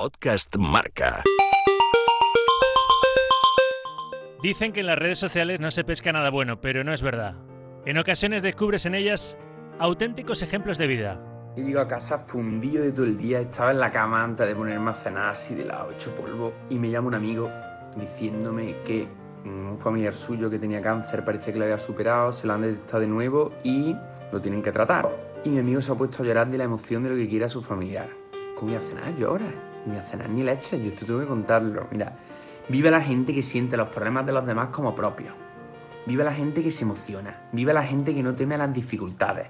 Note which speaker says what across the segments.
Speaker 1: Podcast Marca.
Speaker 2: Dicen que en las redes sociales no se pesca nada bueno, pero no es verdad. En ocasiones descubres en ellas auténticos ejemplos de vida.
Speaker 3: Yo llego a casa fundido de todo el día, estaba en la cama antes de ponerme a cenar así de lado, hecho polvo, y me llama un amigo diciéndome que un familiar suyo que tenía cáncer parece que lo había superado, se lo han detectado de nuevo y lo tienen que tratar. Y mi amigo se ha puesto a llorar de la emoción de lo que quiera su familiar. ¿Cómo voy a cenar? Llora. Voy a cenar ni leche, yo te tengo que contarlo. Mira, vive la gente que siente los problemas de los demás como propios. Vive la gente que se emociona. Vive la gente que no teme a las dificultades.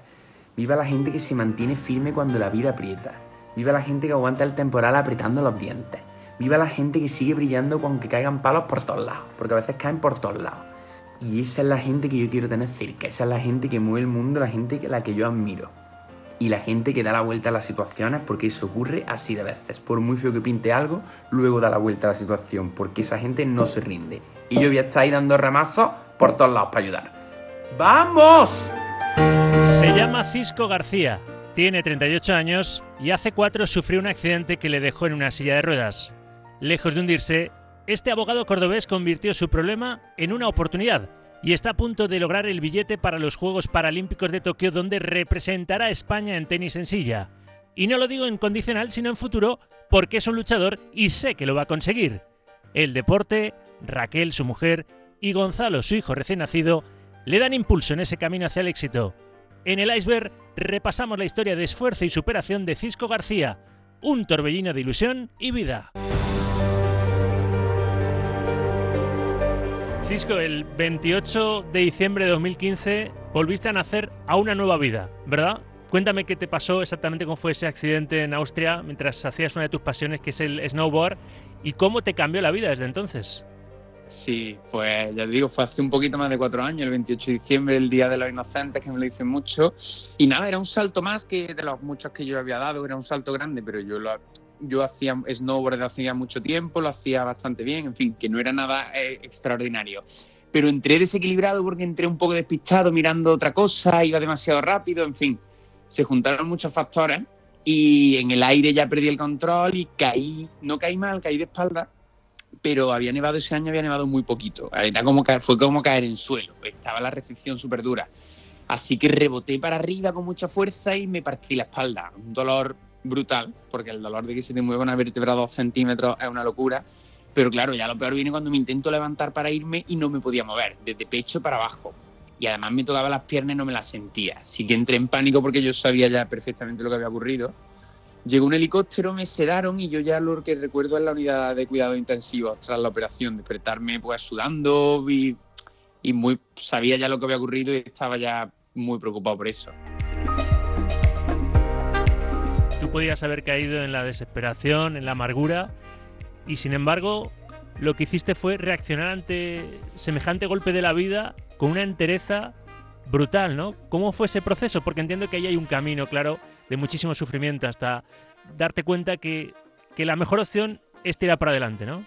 Speaker 3: Viva la gente que se mantiene firme cuando la vida aprieta. Viva la gente que aguanta el temporal apretando los dientes. Viva la gente que sigue brillando aunque caigan palos por todos lados, porque a veces caen por todos lados. Y esa es la gente que yo quiero tener cerca, esa es la gente que mueve el mundo, la gente a la que yo admiro. Y la gente que da la vuelta a las situaciones, porque eso ocurre así de veces. Por muy feo que pinte algo, luego da la vuelta a la situación, porque esa gente no se rinde. Y yo voy a estar ahí dando remazos por todos lados para ayudar. ¡Vamos!
Speaker 2: Se llama Cisco García, tiene 38 años y hace cuatro sufrió un accidente que le dejó en una silla de ruedas. Lejos de hundirse, este abogado cordobés convirtió su problema en una oportunidad y está a punto de lograr el billete para los Juegos Paralímpicos de Tokio donde representará a España en tenis en silla. Y no lo digo en condicional, sino en futuro, porque es un luchador y sé que lo va a conseguir. El deporte, Raquel, su mujer, y Gonzalo, su hijo recién nacido, le dan impulso en ese camino hacia el éxito. En el iceberg repasamos la historia de esfuerzo y superación de Cisco García, un torbellino de ilusión y vida. Cisco, el 28 de diciembre de 2015 volviste a nacer a una nueva vida, ¿verdad? Cuéntame qué te pasó exactamente, cómo fue ese accidente en Austria mientras hacías una de tus pasiones, que es el snowboard, y cómo te cambió la vida desde entonces.
Speaker 3: Sí, pues ya te digo, fue hace un poquito más de cuatro años, el 28 de diciembre, el Día de los Inocentes, que me lo dicen mucho. Y nada, era un salto más que de los muchos que yo había dado, era un salto grande, pero yo lo, yo hacía snowboard hacía mucho tiempo, lo hacía bastante bien, en fin, que no era nada eh, extraordinario. Pero entré desequilibrado porque entré un poco despistado mirando otra cosa, iba demasiado rápido, en fin, se juntaron muchos factores y en el aire ya perdí el control y caí, no caí mal, caí de espalda pero había nevado ese año, había nevado muy poquito. Era como fue como caer en suelo, estaba la recepción súper dura. Así que reboté para arriba con mucha fuerza y me partí la espalda. Un dolor brutal, porque el dolor de que se te mueva una vértebra dos centímetros es una locura. Pero claro, ya lo peor viene cuando me intento levantar para irme y no me podía mover, desde pecho para abajo. Y además me tocaba las piernas y no me las sentía. Así que entré en pánico porque yo sabía ya perfectamente lo que había ocurrido Llegó un helicóptero, me sedaron y yo ya lo que recuerdo es la unidad de cuidado intensivo tras la operación, despertarme pues sudando y, y muy sabía ya lo que había ocurrido y estaba ya muy preocupado por eso.
Speaker 2: Podías haber caído en la desesperación, en la amargura y sin embargo lo que hiciste fue reaccionar ante semejante golpe de la vida con una entereza brutal, ¿no? ¿Cómo fue ese proceso? Porque entiendo que ahí hay un camino, claro, de muchísimo sufrimiento hasta darte cuenta que, la mejor opción es tirar para adelante, ¿no?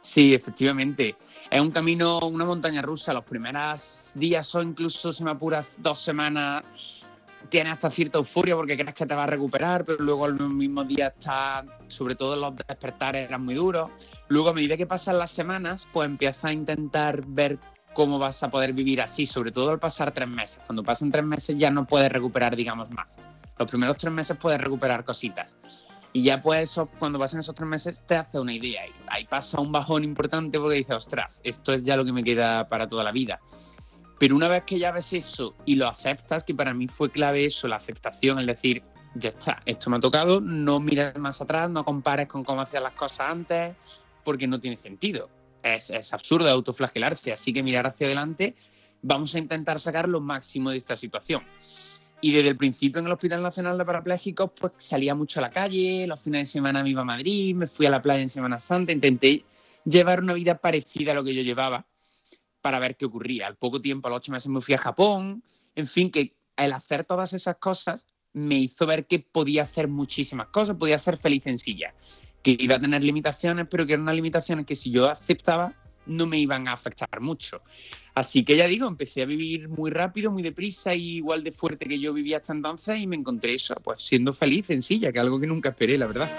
Speaker 3: Sí, efectivamente. Es un camino, una montaña rusa. Los primeros días o incluso, si me apuras, dos semanas, tienes hasta cierta euforia porque crees que te vas a recuperar, pero luego al mismo día está, sobre todo los despertares eran muy duros. Luego, a medida que pasan las semanas, pues empiezas a intentar ver cómo vas a poder vivir así, sobre todo al pasar tres meses. Cuando pasan tres meses ya no puedes recuperar, digamos, más. Los primeros tres meses puedes recuperar cositas. Y ya pues cuando pasan esos tres meses te hace una idea. Y ahí pasa un bajón importante porque dices, ostras, esto es ya lo que me queda para toda la vida. Pero una vez que ya ves eso y lo aceptas, que para mí fue clave eso, la aceptación, es decir, ya está, esto me ha tocado, no mires más atrás, no compares con cómo hacías las cosas antes, porque no tiene sentido. Es, es absurdo autoflagelarse, así que mirar hacia adelante, vamos a intentar sacar lo máximo de esta situación. Y desde el principio en el Hospital Nacional de Parapléjicos, pues salía mucho a la calle, los fines de semana me iba a Madrid, me fui a la playa en Semana Santa, intenté llevar una vida parecida a lo que yo llevaba para ver qué ocurría. Al poco tiempo, a los ocho meses, me fui a Japón, en fin, que el hacer todas esas cosas me hizo ver que podía hacer muchísimas cosas, podía ser feliz en silla, que iba a tener limitaciones, pero que eran unas limitaciones que si yo aceptaba no me iban a afectar mucho. Así que ya digo, empecé a vivir muy rápido, muy deprisa y igual de fuerte que yo vivía hasta entonces y me encontré eso, pues siendo feliz en silla, que es algo que nunca esperé, la verdad.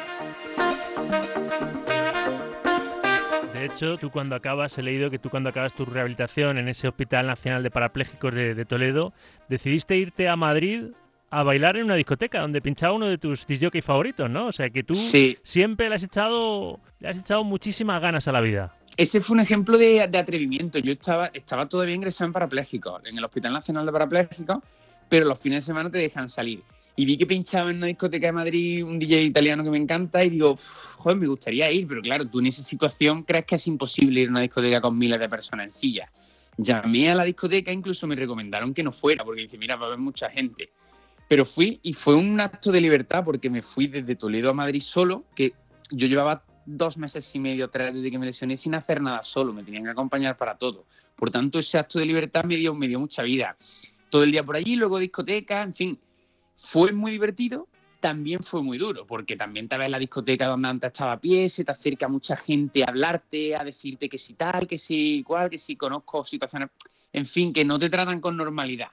Speaker 2: De hecho, tú cuando acabas, he leído que tú cuando acabas tu rehabilitación en ese Hospital Nacional de Parapléjicos de, Toledo, decidiste irte a Madrid a bailar en una discoteca donde pinchaba uno de tus disjockey favoritos, ¿no? O sea que tú siempre le has echado, le has echado muchísimas ganas a la vida.
Speaker 3: Ese fue un ejemplo de, atrevimiento. Yo estaba, estaba todavía ingresado en parapléjicos, en el Hospital Nacional de Parapléjicos, pero los fines de semana te dejan salir. Y vi que pinchaba en una discoteca de Madrid un DJ italiano que me encanta y digo, joder, me gustaría ir, pero claro, tú en esa situación crees que es imposible ir a una discoteca con miles de personas en silla. Llamé a la discoteca, incluso me recomendaron que no fuera, porque dice, mira, va a haber mucha gente. Pero fui y fue un acto de libertad porque me fui desde Toledo a Madrid solo, que yo llevaba dos meses y medio, tres desde que me lesioné sin hacer nada solo, me tenían que acompañar para todo. Por tanto, ese acto de libertad me dio, me dio mucha vida. Todo el día por allí, luego discoteca, en fin, fue muy divertido, también fue muy duro, porque también te ves en la discoteca donde antes estaba a pie, se te acerca mucha gente a hablarte, a decirte que si tal, que si igual, que si conozco situaciones, en fin, que no te tratan con normalidad.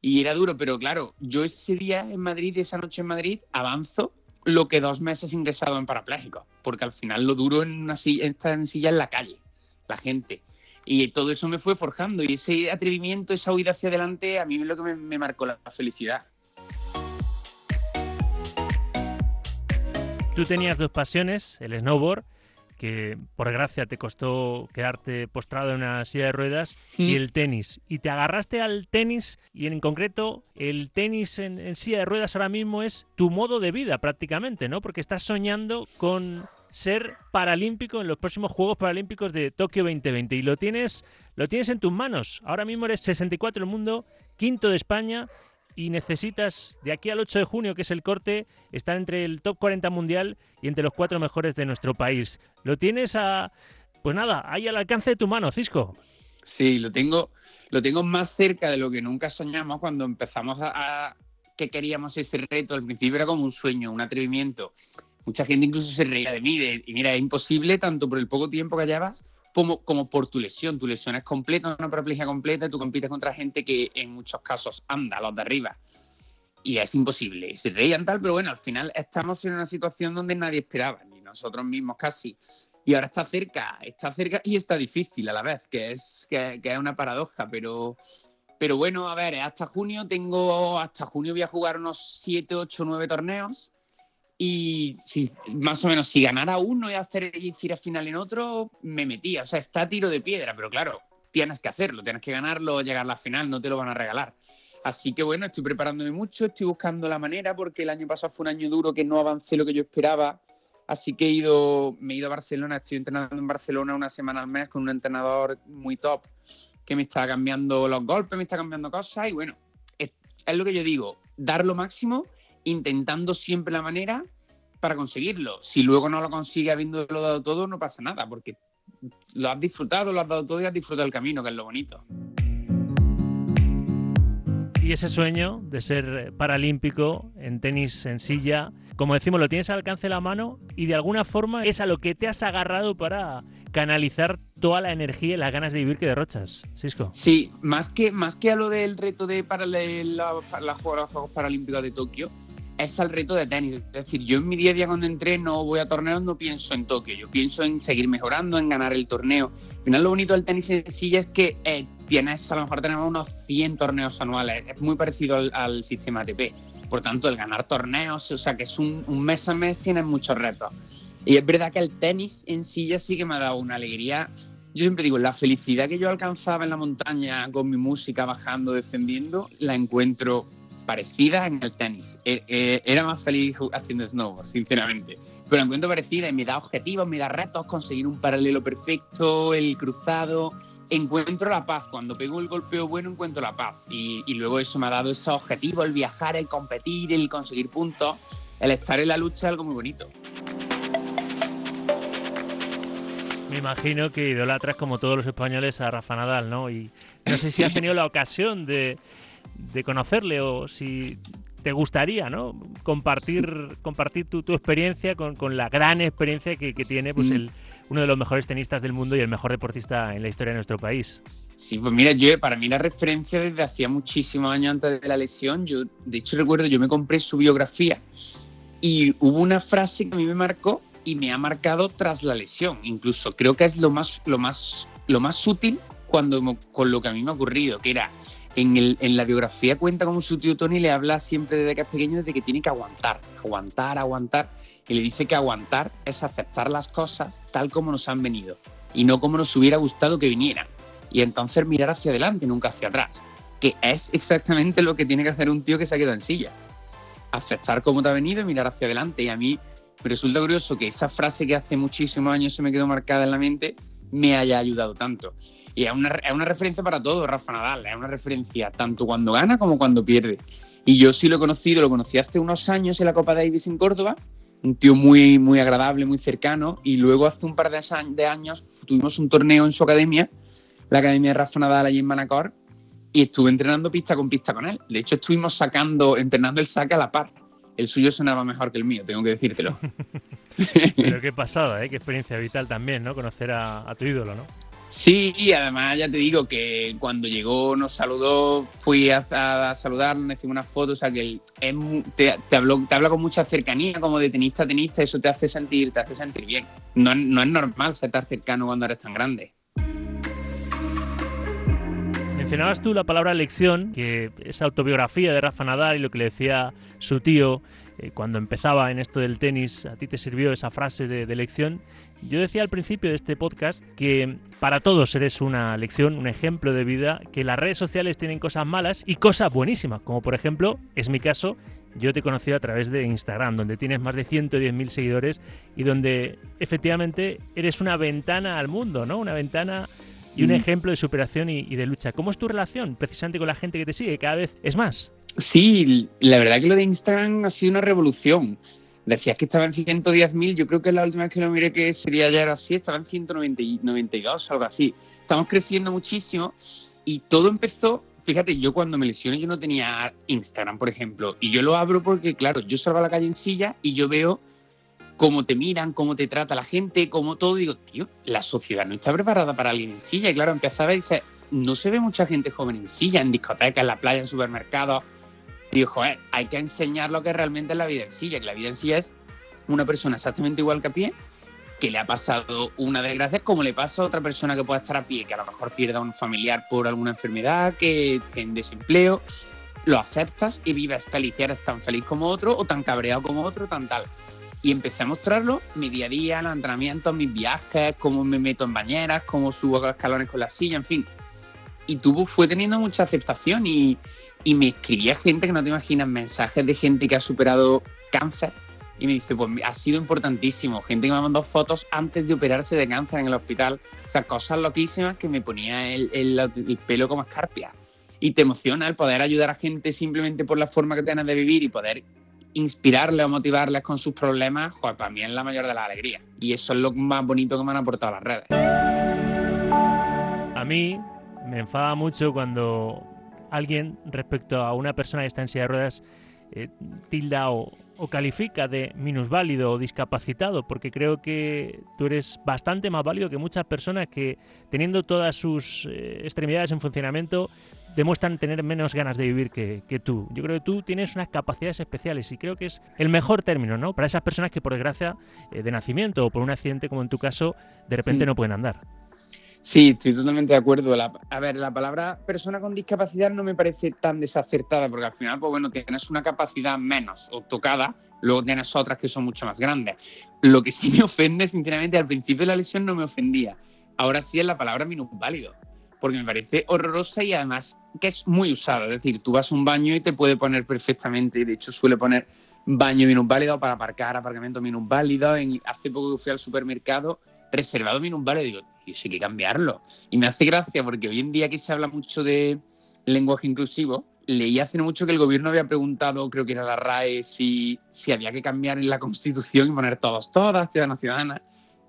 Speaker 3: Y era duro, pero claro, yo ese día en Madrid, esa noche en Madrid, avanzo lo que dos meses ingresado en parapléjico, porque al final lo duro en una silla, estar en silla en la calle, la gente. Y todo eso me fue forjando y ese atrevimiento, esa huida hacia adelante, a mí es lo que me, marcó la, felicidad.
Speaker 2: Tú tenías dos pasiones, el snowboard que por gracia te costó quedarte postrado en una silla de ruedas, y el tenis. Y te agarraste al tenis y en concreto el tenis en, silla de ruedas ahora mismo es tu modo de vida prácticamente, ¿no? Porque estás soñando con ser paralímpico en los próximos Juegos Paralímpicos de Tokio 2020 y lo tienes, lo tienes en tus manos. Ahora mismo eres 64 del mundo, quinto de España y necesitas, de aquí al 8 de junio, que es el corte, estar entre el top 40 mundial y entre los cuatro mejores de nuestro país. Lo tienes a, pues nada, ahí al alcance de tu mano, Cisco.
Speaker 3: Sí, lo tengo, lo tengo más cerca de lo que nunca soñamos cuando empezamos a, que queríamos ese reto. Al principio era como un sueño, un atrevimiento. Mucha gente incluso se reía de mí, y mira, es imposible tanto por el poco tiempo que llevas como, como por tu lesión. Tu lesión es completa, una paraplegia completa, tú compites contra gente que en muchos casos anda, los de arriba. Y es imposible. Se reían tal, pero bueno, al final estamos en una situación donde nadie esperaba, ni nosotros mismos casi. Y ahora está cerca, está cerca y está difícil a la vez, que es, que, que es una paradoja, pero, pero bueno, a ver, hasta junio tengo, hasta junio voy a jugar unos 7, 8, 9 torneos y más o menos, si ganara uno y hacer ir a final en otro, me metía. O sea, está a tiro de piedra, pero claro, tienes que hacerlo, tienes que ganarlo, llegar a la final, no te lo van a regalar. Así que bueno, estoy preparándome mucho, estoy buscando la manera, porque el año pasado fue un año duro que no avancé lo que yo esperaba. Así que he ido, me he ido a Barcelona, estoy entrenando en Barcelona una semana al mes con un entrenador muy top que me está cambiando los golpes, me está cambiando cosas y bueno, es lo que yo digo, dar lo máximo intentando siempre la manera para conseguirlo. Si luego no lo consigue habiéndolo dado todo, no pasa nada, porque lo has disfrutado, lo has dado todo y has disfrutado el camino, que es lo bonito.
Speaker 2: Y ese sueño de ser paralímpico en tenis en silla, como decimos, lo tienes al alcance de la mano y de alguna forma es a lo que te has agarrado para canalizar toda la energía y las ganas de vivir que derrochas, Cisco.
Speaker 3: Sí, más que, más que a lo del reto de para los Juegos Paralímpicos de Tokio, es el reto de tenis. Es decir, yo en mi día a día cuando entreno voy a torneos no pienso en Tokio, yo pienso en seguir mejorando, en ganar el torneo. Al final lo bonito del tenis en sí es que eh, tienes, a lo mejor tenemos unos 100 torneos anuales, es muy parecido al, sistema ATP. Por tanto, el ganar torneos, o sea que es un, mes a mes, tienes muchos retos. Y es verdad que el tenis en ya sí que me ha dado una alegría. Yo siempre digo, la felicidad que yo alcanzaba en la montaña con mi música bajando, defendiendo, la encuentro parecida en el tenis. E, e, era más feliz haciendo snowboard, sinceramente. Pero la encuentro parecida y me da objetivos, me da retos, conseguir un paralelo perfecto, el cruzado. Encuentro la paz. Cuando pego el golpeo bueno, encuentro la paz. Y, luego eso me ha dado esos objetivos, el viajar, el competir, el conseguir puntos. El estar en la lucha algo muy bonito.
Speaker 2: Me imagino que idolatras como todos los españoles a Rafa Nadal, ¿no? Y no sé si has tenido la ocasión de, de conocerle o si te gustaría ¿no? compartir, compartir tu, experiencia con, la gran experiencia que, tiene pues, mm. el, uno de los mejores tenistas del mundo y el mejor deportista en la historia de nuestro país.
Speaker 3: Sí, pues mira, yo para mí la referencia desde hacía muchísimos años antes de la lesión, yo de hecho recuerdo, yo me compré su biografía y hubo una frase que a mí me marcó y me ha marcado tras la lesión. Incluso creo que es lo más, lo más, lo más útil cuando, con lo que a mí me ha ocurrido, que era en, el, en la biografía cuenta como su tío Tony le habla siempre desde que es pequeño de que tiene que aguantar, aguantar, aguantar. Y le dice que aguantar es aceptar las cosas tal como nos han venido y no como nos hubiera gustado que vinieran. Y entonces mirar hacia adelante, nunca hacia atrás. Que es exactamente lo que tiene que hacer un tío que se ha quedado en silla. Aceptar cómo te ha venido y mirar hacia adelante. Y a mí me resulta curioso que esa frase que hace muchísimos años se me quedó marcada en la mente me haya ayudado tanto. Y es una, es una referencia para todo, Rafa Nadal. Es una referencia tanto cuando gana como cuando pierde. Y yo sí lo he conocido, lo conocí hace unos años en la Copa Davis en Córdoba. Un tío muy, muy agradable, muy cercano. Y luego hace un par de años tuvimos un torneo en su academia, la Academia de Rafa Nadal allí en Manacor. Y estuve entrenando pista con pista con él. De hecho, estuvimos sacando, entrenando el saque a la par. El suyo sonaba mejor que el mío, tengo que decírtelo.
Speaker 2: Pero qué pasada, ¿eh? qué experiencia vital también, ¿no? Conocer a, a tu ídolo, ¿no?
Speaker 3: Sí, y además ya te digo que cuando llegó nos saludó, fui a, saludar, nos hicimos unas fotos, o sea que te, te, te habla con mucha cercanía, como de tenista a tenista, eso te hace sentir, te hace sentir bien. No, no es normal ser tan cercano cuando eres tan grande.
Speaker 2: Mencionabas tú la palabra lección, que esa autobiografía de Rafa Nadal y lo que le decía su tío eh, cuando empezaba en esto del tenis, a ti te sirvió esa frase de, de lección. Yo decía al principio de este podcast que para todos eres una lección, un ejemplo de vida, que las redes sociales tienen cosas malas y cosas buenísimas, como por ejemplo, es mi caso, yo te he conocido a través de Instagram, donde tienes más de 110.000 seguidores y donde efectivamente eres una ventana al mundo, ¿no? Una ventana y un mm. ejemplo de superación y, y, de lucha. ¿Cómo es tu relación precisamente con la gente que te sigue? Cada vez es más.
Speaker 3: Sí, la verdad que lo de Instagram ha sido una revolución. Decías que estaba en 110.000, yo creo que la última vez que lo miré que sería ya era así, estaba en 192, algo así. Estamos creciendo muchísimo y todo empezó, fíjate, yo cuando me lesioné yo no tenía Instagram, por ejemplo, y yo lo abro porque, claro, yo salgo a la calle en silla y yo veo cómo te miran, cómo te trata la gente, cómo todo, digo, tío, la sociedad no está preparada para alguien en silla. Y claro, empezaba a ver y dice, no se ve mucha gente joven en silla, en discotecas, en la playa, en supermercados digo, joder, hay que enseñar lo que realmente es la vida en silla, que la vida en silla es una persona exactamente igual que a pie, que le ha pasado una desgracia, como le pasa a otra persona que pueda estar a pie, que a lo mejor pierda a un familiar por alguna enfermedad, que esté en desempleo, lo aceptas y vives feliz, y eres tan feliz como otro, o tan cabreado como otro, tan tal. Y empecé a mostrarlo mi día a día, los entrenamientos, mis viajes, cómo me meto en bañeras, cómo subo escalones con la silla, en fin. Y tuvo, fue teniendo mucha aceptación y, y me escribía gente que no te imaginas, mensajes de gente que ha superado cáncer y me dice, pues ha sido importantísimo, gente que me mandó fotos antes de operarse de cáncer en el hospital, o sea, cosas loquísimas que me ponía el, el, pelo como escarpia. Y te emociona el poder ayudar a gente simplemente por la forma que tienes de vivir y poder inspirarles o motivarles con sus problemas, pues para mí es la mayor de las alegrías. Y eso es lo más bonito que me han aportado las redes.
Speaker 2: A mí me enfada mucho cuando alguien respecto a una persona que está en silla de ruedas eh, tilda o, califica de minusválido o discapacitado, porque creo que tú eres bastante más válido que muchas personas que, teniendo todas sus eh, extremidades en funcionamiento, demuestran tener menos ganas de vivir que, tú. Yo creo que tú tienes unas capacidades especiales y creo que es el mejor término, ¿no? Para esas personas que por desgracia eh, de nacimiento o por un accidente como en tu caso, de repente no pueden andar.
Speaker 3: Sí, estoy totalmente de acuerdo. a ver, la palabra persona con discapacidad no me parece tan desacertada, porque al final, pues bueno, tienes una capacidad menos o tocada, luego tienes otras que son mucho más grandes. Lo que sí me ofende, sinceramente, al principio de la lesión no me ofendía. Ahora sí es la palabra minusválido, porque me parece horrorosa y además que es muy usada. Es decir, tú vas a un baño y te puede poner perfectamente, y de hecho suele poner baño minusválido para aparcar, aparcamiento minusválido. En, hace poco que fui al supermercado, reservado minusválido, digo, y hay que cambiarlo. Y me hace gracia porque hoy en día que se habla mucho de lenguaje inclusivo, leí hace mucho que el gobierno había preguntado, creo que era la RAE, si, si había que cambiar en la constitución y poner todos, todas, ciudadanos, ciudadanas.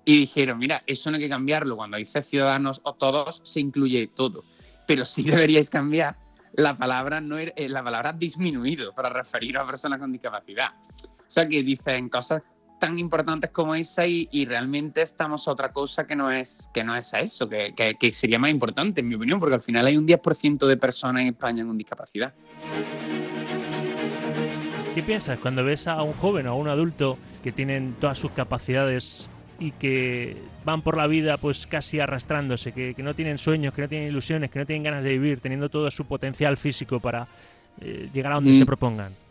Speaker 3: Y dijeron, mira, eso no hay que cambiarlo. Cuando dice ciudadanos o todos, se incluye todo. Pero sí deberíais cambiar la palabra, no eh, la palabra disminuido para referir a personas con discapacidad. O sea, que dicen cosas tan importantes como esa y, realmente estamos a otra cosa que no es, que no es a eso, que, que, sería más importante, en mi opinión, porque al final hay un 10% de personas en España con discapacidad.
Speaker 2: ¿Qué piensas cuando ves a un joven o a un adulto que tienen todas sus capacidades y que van por la vida pues casi arrastrándose, que, no tienen sueños, que no tienen ilusiones, que no tienen ganas de vivir, teniendo todo su potencial físico para eh, llegar a donde mm. se propongan?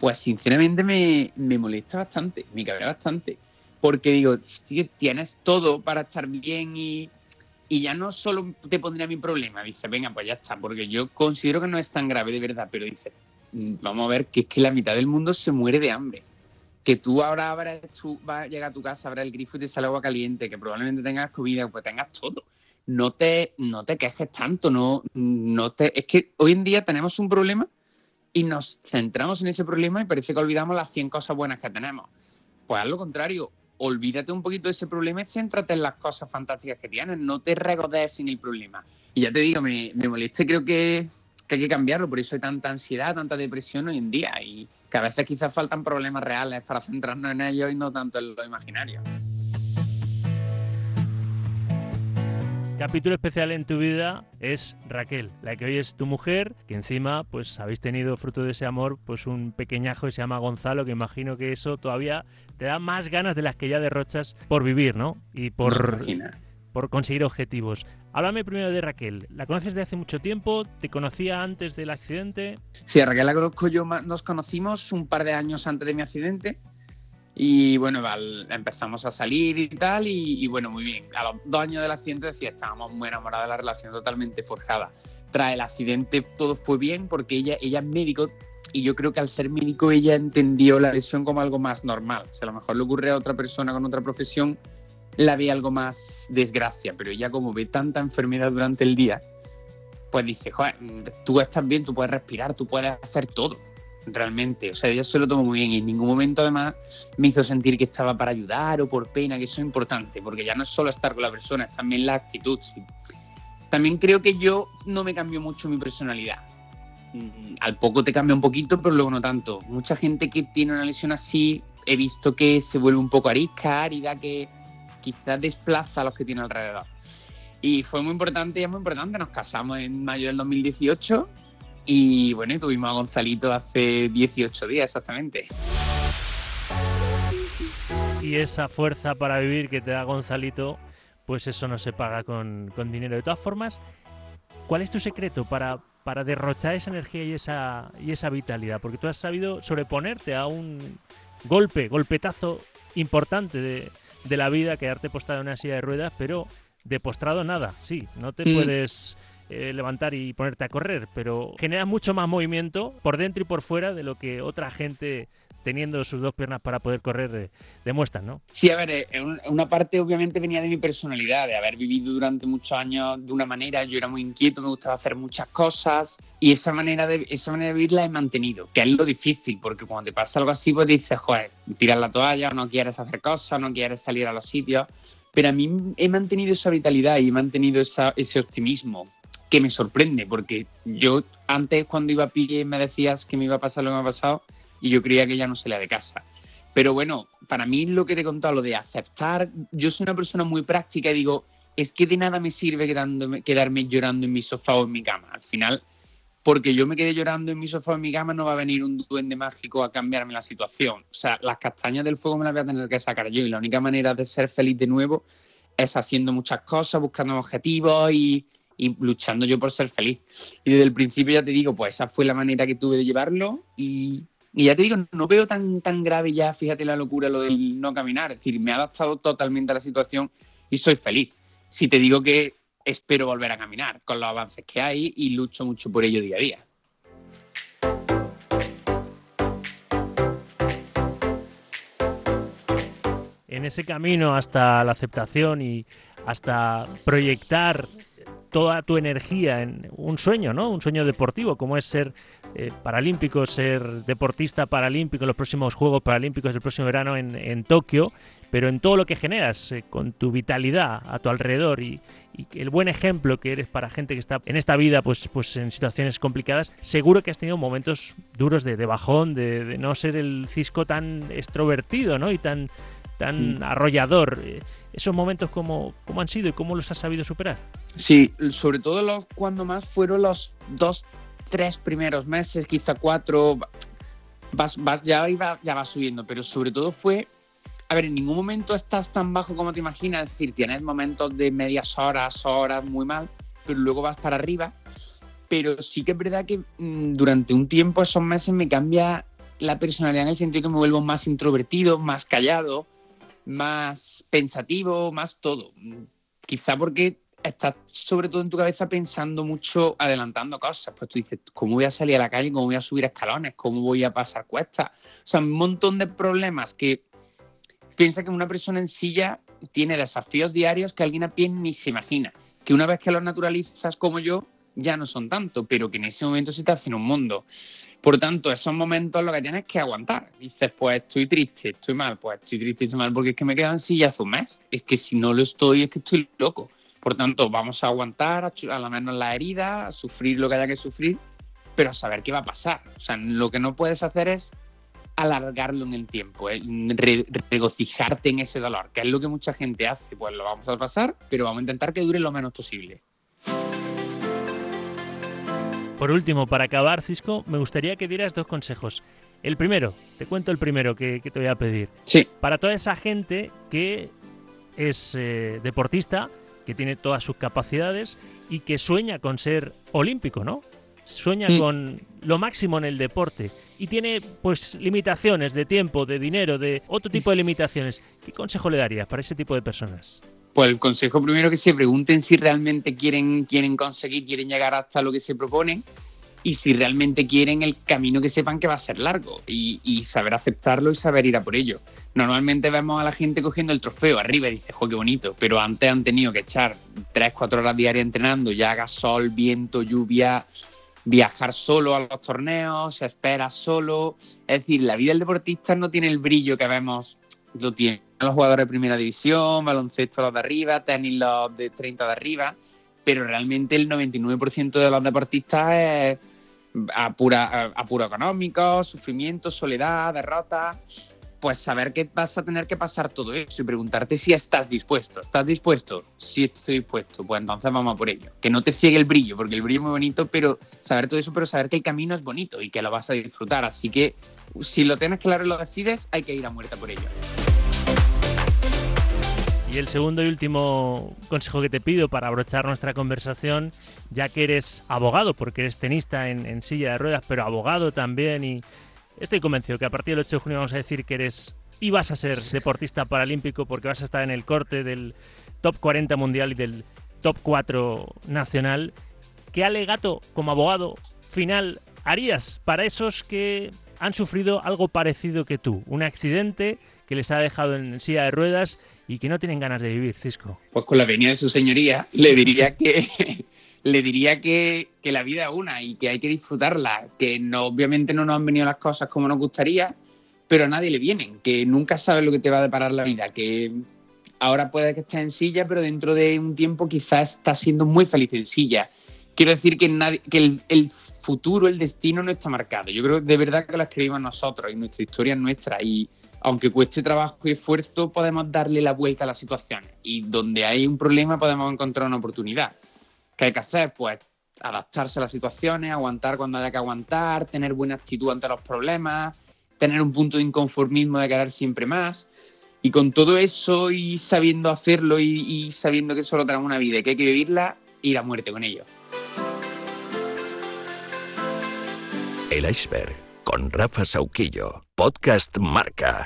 Speaker 3: Pues sinceramente me, molesta bastante, me cabrea bastante, porque digo, tienes todo para estar bien y, y ya no solo te pondría mi problema, dice, venga, pues ya está, porque yo considero que no es tan grave de verdad, pero dice, mm, vamos a ver que es que la mitad del mundo se muere de hambre que tú ahora abras, tú vas a llegar a tu casa, abras el grifo y te sale agua caliente, que probablemente tengas comida, pues tengas todo. No te, no te quejes tanto, no, no te. Es que hoy en día tenemos un problema y nos centramos en ese problema y parece que olvidamos las 100 cosas buenas que tenemos. Pues al lo contrario, olvídate un poquito de ese problema y céntrate en las cosas fantásticas que tienes, no te regodees en el problema. Y ya te digo, me, me creo que, que hay que cambiarlo, por eso hay tanta ansiedad, tanta depresión hoy en día. Y, que a veces quizás faltan problemas reales para centrarnos en ellos y no tanto en lo imaginario.
Speaker 2: Capítulo especial en tu vida es Raquel, la que hoy es tu mujer, que encima pues habéis tenido fruto de ese amor pues un pequeñajo que se llama Gonzalo, que imagino que eso todavía te da más ganas de las que ya derrochas por vivir, ¿no? Y por por conseguir objetivos. Háblame primero de Raquel. ¿La conoces de hace mucho tiempo? ¿Te conocía antes del accidente?
Speaker 3: Sí, a Raquel la conozco yo, nos conocimos un par de años antes de mi accidente. Y bueno, empezamos a salir y tal, y, bueno, muy bien. A los dos años del accidente decía, estábamos muy enamorados de la relación totalmente forjada. Tras el accidente todo fue bien porque ella, ella es médico y yo creo que al ser médico ella entendió la lesión como algo más normal. O sea, a lo mejor le ocurre a otra persona con otra profesión la ve algo más desgracia, pero ella como ve tanta enfermedad durante el día, pues dice, joder, tú estás bien, tú puedes respirar, tú puedes hacer todo, realmente. O sea, ella se lo tomó muy bien y en ningún momento además me hizo sentir que estaba para ayudar o por pena, que eso es importante, porque ya no es solo estar con la persona, es también la actitud. También creo que yo no me cambió mucho mi personalidad. Mm, al poco te cambia un poquito, pero luego no tanto. Mucha gente que tiene una lesión así, he visto que se vuelve un poco arisca, árida, que quizás desplaza a los que tiene alrededor. Y fue muy importante y es muy importante. Nos casamos en mayo del 2018 y bueno, tuvimos a Gonzalito hace 18 días exactamente.
Speaker 2: Y esa fuerza para vivir que te da Gonzalito, pues eso no se paga con, dinero. De todas formas, ¿cuál es tu secreto para, para derrochar esa energía y esa, y esa vitalidad? Porque tú has sabido sobreponerte a un golpe, golpetazo importante de, de la vida quedarte postrado en una silla de ruedas, pero de postrado nada, sí, no te puedes eh, levantar y ponerte a correr, pero genera mucho más movimiento por dentro y por fuera de lo que otra gente teniendo sus dos piernas para poder correr eh, demuestran, ¿no?
Speaker 3: Sí, a ver, eh, una parte obviamente venía de mi personalidad, de haber vivido durante muchos años de una manera, yo era muy inquieto, me gustaba hacer muchas cosas y esa manera de, esa manera de vivir la he mantenido, que es lo difícil, porque cuando te pasa algo así, pues dices, joder, tiras la toalla, no quieres hacer cosas, no quieres salir a los sitios, pero a mí he mantenido esa vitalidad y he mantenido ese optimismo que me sorprende, porque yo antes cuando iba a pie me decías que me iba a pasar lo que me ha pasado, y yo creía que ya no salía de casa. Pero bueno, para mí lo que te he contado, lo de aceptar, yo soy una persona muy práctica y digo, es que de nada me sirve quedándome, quedarme llorando en mi sofá o en mi cama. Al final, porque yo me quedé llorando en mi sofá o en mi cama, no va a venir un duende mágico a cambiarme la situación. O sea, las castañas del fuego me las voy a tener que sacar yo y la única manera de ser feliz de nuevo es haciendo muchas cosas, buscando objetivos y, y luchando yo por ser feliz. Y desde el principio ya te digo, pues esa fue la manera que tuve de llevarlo y, ya te digo, no veo tan, tan grave ya, fíjate la locura, lo del no caminar. Es decir, me ha adaptado totalmente a la situación y soy feliz. Si te digo que espero volver a caminar con los avances que hay y lucho mucho por ello día a día.
Speaker 2: En ese camino hasta la aceptación y hasta proyectar toda tu energía en un sueño, ¿no? Un sueño deportivo, como es ser eh, paralímpico, ser deportista paralímpico en los próximos Juegos Paralímpicos del próximo verano en, Tokio, pero en todo lo que generas, eh, con tu vitalidad a tu alrededor y, el buen ejemplo que eres para gente que está en esta vida, pues, pues en situaciones complicadas, seguro que has tenido momentos duros de, bajón, de, no ser el cisco tan extrovertido, ¿no? Y tan tan mm. arrollador. Eh, ¿Esos momentos cómo, cómo han sido y cómo los has sabido superar?
Speaker 3: Sí, sobre todo los cuando más fueron los dos, tres primeros meses, quizá cuatro. vas, vas, ya, iba, ya vas subiendo, pero sobre todo fue, a ver, en ningún momento estás tan bajo como te imaginas, es decir, tienes momentos de medias horas, horas, muy mal, pero luego vas para arriba. Pero sí que es verdad que mm, durante un tiempo, esos meses, me cambia la personalidad en el sentido que me vuelvo más introvertido, más callado, más pensativo, más todo. Quizá porque estás sobre todo en tu cabeza pensando mucho, adelantando cosas. Pues tú dices, ¿cómo voy a salir a la calle? ¿Cómo voy a subir escalones? ¿Cómo voy a pasar cuestas? O sea, un montón de problemas que piensa que una persona en silla tiene desafíos diarios que alguien a pie ni se imagina. Que una vez que los naturalizas como yo, ya no son tanto, pero que en ese momento se te hacen un mundo. Por tanto, esos momentos lo que tienes que aguantar. Dices, pues estoy triste, estoy mal, pues estoy triste, estoy mal, porque es que me quedan silla hace un mes. Es que si no lo estoy, es que estoy loco. Por tanto, vamos a aguantar, a, la menos la herida, a sufrir lo que haya que sufrir, pero a saber qué va a pasar. O sea, lo que no puedes hacer es alargarlo en el tiempo, ¿eh? regocijarte en ese dolor, que es lo que mucha gente hace. Pues lo vamos a pasar, pero vamos a intentar que dure lo menos posible.
Speaker 2: Por último, para acabar, Cisco, me gustaría que dieras dos consejos. El primero, te cuento el primero que, te voy a pedir.
Speaker 3: Sí.
Speaker 2: Para toda esa gente que es eh, deportista, que tiene todas sus capacidades y que sueña con ser olímpico, ¿no? Sueña con lo máximo en el deporte y tiene pues limitaciones de tiempo, de dinero, de otro tipo de limitaciones. ¿Qué consejo le darías para ese tipo de personas?
Speaker 3: Pues el consejo primero que se pregunten si realmente quieren, quieren conseguir, quieren llegar hasta lo que se proponen y si realmente quieren el camino que sepan que va a ser largo y, saber aceptarlo y saber ir a por ello. Normalmente vemos a la gente cogiendo el trofeo arriba y dice, jo, qué bonito, pero antes han tenido que echar 3, 4 horas diarias entrenando, ya haga sol, viento, lluvia, viajar solo a los torneos, se espera solo. Es decir, la vida del deportista no tiene el brillo que vemos, lo tienen los jugadores de primera división, baloncesto los de arriba, tenis los de 30 de arriba pero realmente el 99% de los deportistas es apuro económico, sufrimiento, soledad, derrota. Pues saber que vas a tener que pasar todo eso y preguntarte si estás dispuesto. ¿Estás dispuesto? Sí, estoy dispuesto. Pues entonces vamos a por ello. Que no te ciegue el brillo, porque el brillo es muy bonito, pero saber todo eso, pero saber que el camino es bonito y que lo vas a disfrutar. Así que si lo tienes claro y lo decides, hay que ir a muerte por ello.
Speaker 2: Y el segundo y último consejo que te pido para abrochar nuestra conversación, ya que eres abogado, porque eres tenista en, silla de ruedas, pero abogado también, y estoy convencido que a partir del 8 de junio vamos a decir que eres y vas a ser deportista paralímpico porque vas a estar en el corte del top 40 mundial y del top 4 nacional. ¿Qué alegato como abogado final harías para esos que han sufrido algo parecido que tú? Un accidente que les ha dejado en silla de ruedas y que no tienen ganas de vivir, Cisco?
Speaker 3: Pues con la venida de su señoría le diría que le diría que, la vida es una y que hay que disfrutarla, que no, obviamente no nos han venido las cosas como nos gustaría, pero a nadie le vienen, que nunca sabes lo que te va a deparar la vida, que ahora puede que estés en silla, pero dentro de un tiempo quizás estás siendo muy feliz en silla. Quiero decir que, nadie, que el, el, futuro, el destino no está marcado. Yo creo de verdad que lo escribimos nosotros y nuestra historia es nuestra y aunque cueste trabajo y esfuerzo, podemos darle la vuelta a la situación. Y donde hay un problema podemos encontrar una oportunidad. ¿Qué hay que hacer? Pues adaptarse a las situaciones, aguantar cuando haya que aguantar, tener buena actitud ante los problemas, tener un punto de inconformismo de querer siempre más. Y con todo eso y sabiendo hacerlo y, sabiendo que solo tenemos una vida y que hay que vivirla, ir a muerte con ello.
Speaker 1: El iceberg con Rafa Sauquillo. Podcast Marca.